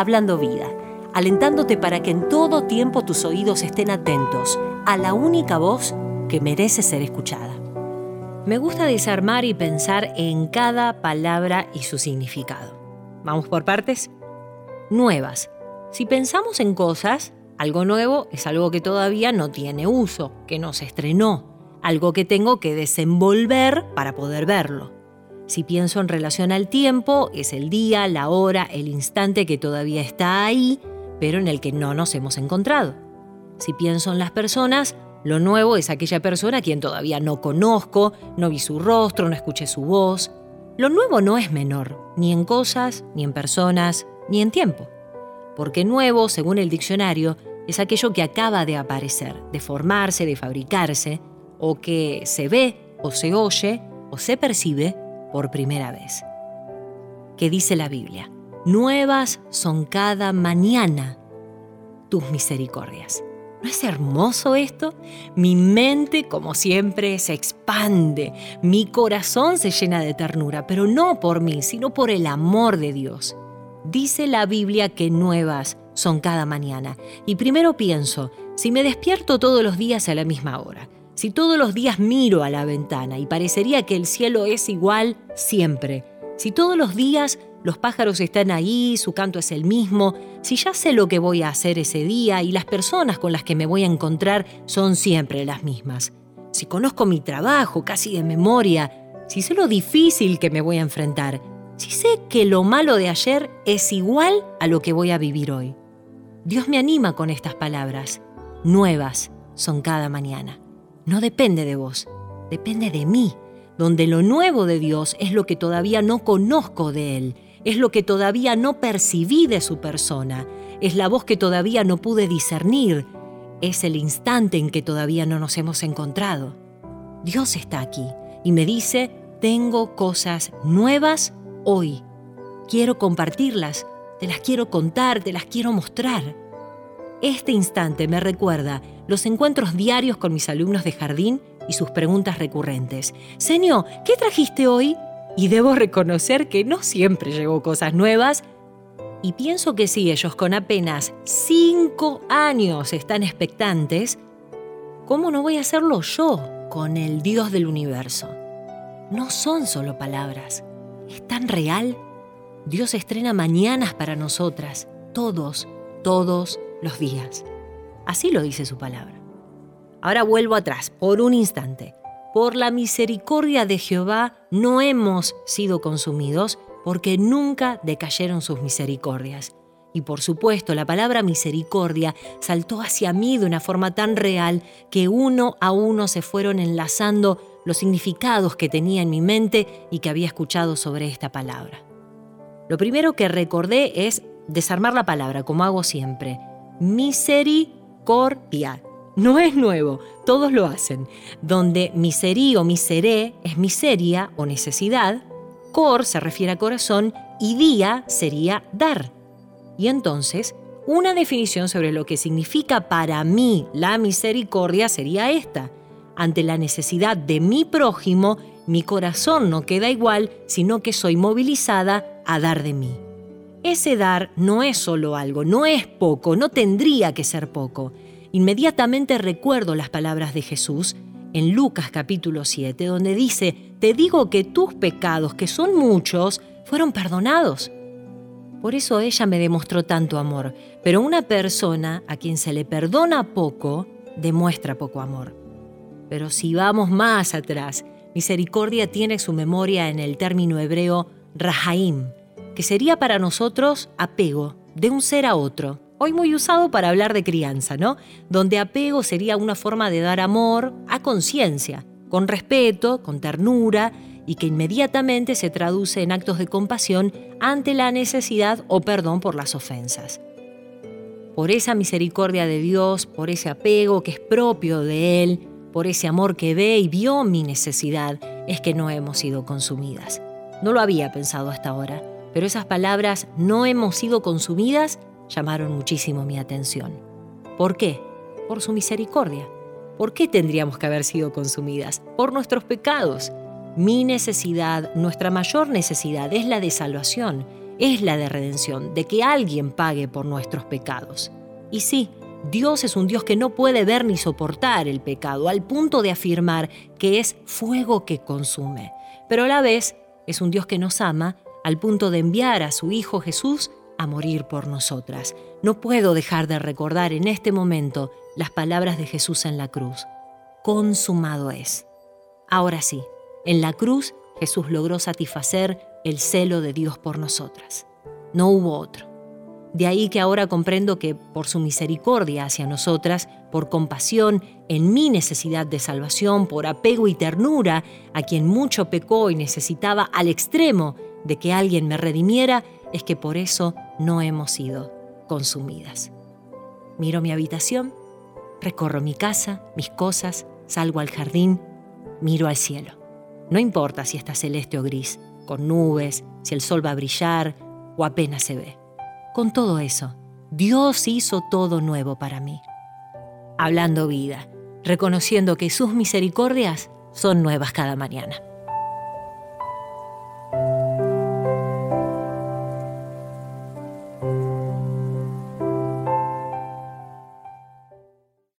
Hablando Vida, alentándote para que en todo tiempo tus oídos estén atentos a la única voz que merece ser escuchada. Me gusta desarmar y pensar en cada palabra y su significado. Vamos por partes. Nuevas. Si pensamos en cosas, algo nuevo es algo que todavía no tiene uso, que no se estrenó, algo que tengo que desenvolver para poder verlo. Si pienso en relación al tiempo, es el día, la hora, el instante que todavía está ahí, pero en el que no nos hemos encontrado. Si pienso en las personas, lo nuevo es aquella persona a quien todavía no conozco, no vi su rostro, no escuché su voz. Lo nuevo no es menor, ni en cosas, ni en personas, ni en tiempo. Porque nuevo, según el diccionario, es aquello que acaba de aparecer, de formarse, de fabricarse, o que se ve, o se oye, o se percibe por primera vez. ¿Qué dice la Biblia? Nuevas son cada mañana tus misericordias. ¿No es hermoso esto? Mi mente, como siempre, se expande, mi corazón se llena de ternura, pero no por mí, sino por el amor de Dios. Dice la Biblia que nuevas son cada mañana. Y primero pienso, si me despierto todos los días a la misma hora, si todos los días miro a la ventana y parecería que el cielo es igual siempre, si todos los días los pájaros están ahí, su canto es el mismo, si ya sé lo que voy a hacer ese día y las personas con las que me voy a encontrar son siempre las mismas, si conozco mi trabajo casi de memoria, si sé lo difícil que me voy a enfrentar, si sé que lo malo de ayer es igual a lo que voy a vivir hoy. Dios me anima con estas palabras. Nuevas son cada mañana no depende de vos, depende de mí, donde lo nuevo de Dios es lo que todavía no conozco de Él, es lo que todavía no percibí de su persona, es la voz que todavía no pude discernir, es el instante en que todavía no nos hemos encontrado. Dios está aquí y me dice, tengo cosas nuevas hoy. Quiero compartirlas, te las quiero contar, te las quiero mostrar. Este instante me recuerda los encuentros diarios con mis alumnos de jardín y sus preguntas recurrentes. Señor, ¿qué trajiste hoy? Y debo reconocer que no siempre llevo cosas nuevas. Y pienso que si ellos con apenas cinco años están expectantes, ¿cómo no voy a hacerlo yo con el Dios del universo? No son solo palabras, es tan real. Dios estrena mañanas para nosotras, todos, todos, los días. Así lo dice su palabra. Ahora vuelvo atrás, por un instante. Por la misericordia de Jehová no hemos sido consumidos, porque nunca decayeron sus misericordias. Y por supuesto, la palabra misericordia saltó hacia mí de una forma tan real que uno a uno se fueron enlazando los significados que tenía en mi mente y que había escuchado sobre esta palabra. Lo primero que recordé es desarmar la palabra, como hago siempre, misericordia. No es nuevo, todos lo hacen. Donde miseri o miseré es miseria o necesidad, cor se refiere a corazón y día sería dar. Y entonces, una definición sobre lo que significa para mí la misericordia sería esta. Ante la necesidad de mi prójimo, mi corazón no queda igual, sino que soy movilizada a dar de mí. Ese dar no es solo algo, no es poco, no tendría que ser poco. Inmediatamente recuerdo las palabras de Jesús en Lucas capítulo 7, donde dice, te digo que tus pecados, que son muchos, fueron perdonados. Por eso ella me demostró tanto amor, pero una persona a quien se le perdona poco, demuestra poco amor. Pero si vamos más atrás, misericordia tiene su memoria en el término hebreo rahaim, que sería para nosotros apego de un ser a otro. Hoy muy usado para hablar de crianza, ¿no? Donde apego sería una forma de dar amor a conciencia, con respeto, con ternura y que inmediatamente se traduce en actos de compasión ante la necesidad o perdón por las ofensas. Por esa misericordia de Dios, por ese apego que es propio de Él, por ese amor que ve y vio mi necesidad, es que no hemos sido consumidas. No lo había pensado hasta ahora pero esas palabras no hemos sido consumidas llamaron muchísimo mi atención. ¿Por qué? Por su misericordia. ¿Por qué tendríamos que haber sido consumidas? Por nuestros pecados. Mi necesidad, nuestra mayor necesidad es la de salvación, es la de redención, de que alguien pague por nuestros pecados. Y sí, Dios es un Dios que no puede ver ni soportar el pecado, al punto de afirmar que es fuego que consume. Pero a la vez es un Dios que nos ama al punto de enviar a su Hijo Jesús a morir por nosotras. No puedo dejar de recordar en este momento las palabras de Jesús en la cruz. Consumado es. Ahora sí, en la cruz Jesús logró satisfacer el celo de Dios por nosotras. No hubo otro. De ahí que ahora comprendo que por su misericordia hacia nosotras, por compasión en mi necesidad de salvación, por apego y ternura a quien mucho pecó y necesitaba al extremo de que alguien me redimiera, es que por eso no hemos sido consumidas. Miro mi habitación, recorro mi casa, mis cosas, salgo al jardín, miro al cielo. No importa si está celeste o gris, con nubes, si el sol va a brillar o apenas se ve. Con todo eso, Dios hizo todo nuevo para mí. Hablando vida, reconociendo que sus misericordias son nuevas cada mañana.